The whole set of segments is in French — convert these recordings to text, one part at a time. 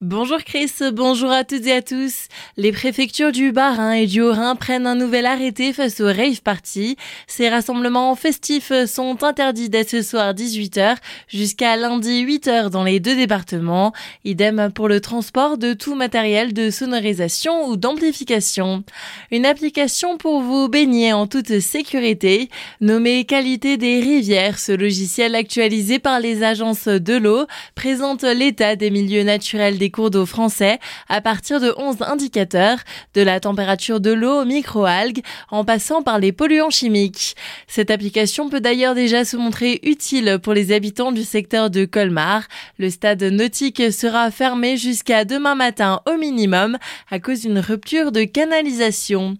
Bonjour Chris, bonjour à toutes et à tous. Les préfectures du Bas-Rhin et du Haut-Rhin prennent un nouvel arrêté face aux rave parties. Ces rassemblements festifs sont interdits dès ce soir 18h jusqu'à lundi 8h dans les deux départements. Idem pour le transport de tout matériel de sonorisation ou d'amplification. Une application pour vous baigner en toute sécurité, nommée Qualité des rivières. Ce logiciel actualisé par les agences de l'eau présente l'état des milieux naturels des cours d'eau français à partir de 11 indicateurs, de la température de l'eau aux microalgues, en passant par les polluants chimiques. Cette application peut d'ailleurs déjà se montrer utile pour les habitants du secteur de Colmar. Le stade nautique sera fermé jusqu'à demain matin au minimum à cause d'une rupture de canalisation.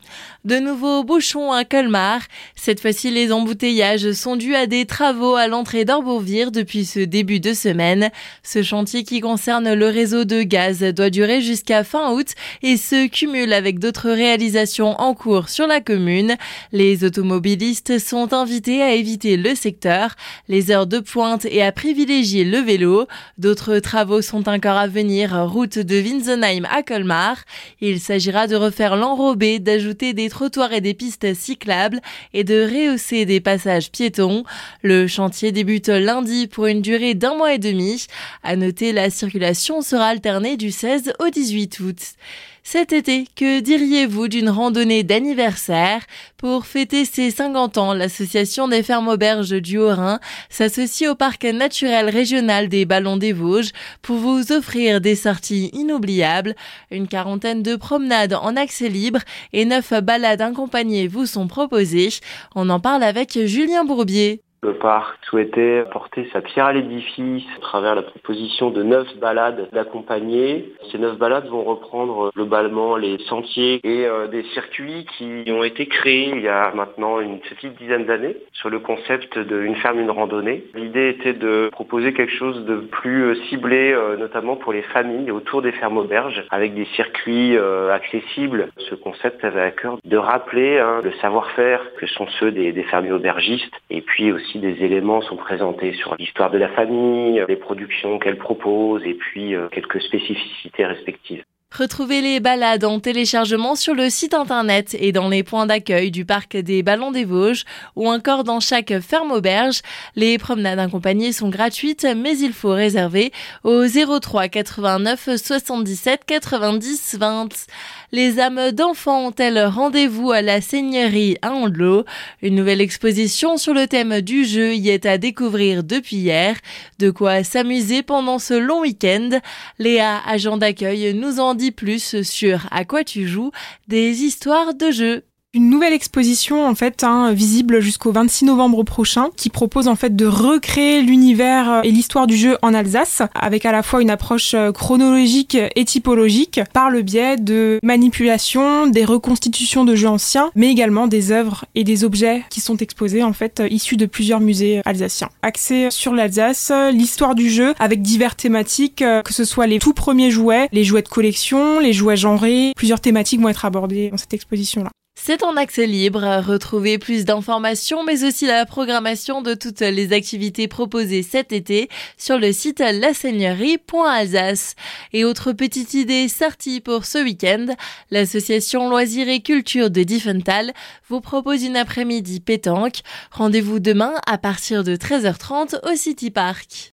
De nouveaux bouchons à Colmar. Cette fois-ci, les embouteillages sont dus à des travaux à l'entrée d'Orbourvire depuis ce début de semaine. Ce chantier qui concerne le réseau de gaz doit durer jusqu'à fin août et se cumule avec d'autres réalisations en cours sur la commune. Les automobilistes sont invités à éviter le secteur, les heures de pointe et à privilégier le vélo. D'autres travaux sont encore à venir, route de Winsenheim à Colmar. Il s'agira de refaire l'enrobé, d'ajouter des trottoirs et des pistes cyclables et de rehausser des passages piétons. Le chantier débute lundi pour une durée d'un mois et demi. À noter, la circulation sera alternée du 16 au 18 août. Cet été, que diriez-vous d'une randonnée d'anniversaire? Pour fêter ses 50 ans, l'association des fermes auberges du Haut-Rhin s'associe au parc naturel régional des Ballons des Vosges pour vous offrir des sorties inoubliables. Une quarantaine de promenades en accès libre et neuf balades accompagnées vous sont proposées. On en parle avec Julien Bourbier. Le parc souhaitait porter sa pierre à l'édifice à travers la proposition de neuf balades d'accompagner. Ces neuf balades vont reprendre globalement les sentiers et euh, des circuits qui ont été créés il y a maintenant une petite dizaine d'années sur le concept d'une ferme, une randonnée. L'idée était de proposer quelque chose de plus euh, ciblé, euh, notamment pour les familles autour des fermes auberges, avec des circuits accessibles. Ce concept avait à cœur de rappeler hein, le savoir-faire que sont ceux des, des fermiers aubergistes et puis aussi des éléments sont présentés sur l'histoire de la famille, les productions qu'elle propose et puis euh, quelques spécificités respectives. Retrouvez les balades en téléchargement sur le site internet et dans les points d'accueil du parc des Ballons des Vosges ou encore dans chaque ferme auberge. Les promenades accompagnées sont gratuites mais il faut réserver au 03 89 77 90 20. Les âmes d'enfants ont-elles rendez-vous à la Seigneurie à Andelot? Une nouvelle exposition sur le thème du jeu y est à découvrir depuis hier. De quoi s'amuser pendant ce long week-end. Léa, agent d'accueil, nous en dit plus sur À quoi tu joues, des histoires de jeux une nouvelle exposition en fait hein, visible jusqu'au 26 novembre prochain qui propose en fait de recréer l'univers et l'histoire du jeu en Alsace avec à la fois une approche euh, chronologique et typologique par le biais de manipulation, des reconstitutions de jeux anciens mais également des œuvres et des objets qui sont exposés en fait issus de plusieurs musées alsaciens. Axé sur l'Alsace, l'histoire du jeu avec divers thématiques euh, que ce soit les tout premiers jouets, les jouets de collection, les jouets genrés, plusieurs thématiques vont être abordées dans cette exposition là. C'est en accès libre. Retrouvez plus d'informations, mais aussi la programmation de toutes les activités proposées cet été sur le site laseigneurie.alsace. Et autre petite idée sortie pour ce week-end, l'association Loisirs et Culture de Diffental vous propose une après-midi pétanque. Rendez-vous demain à partir de 13h30 au City Park.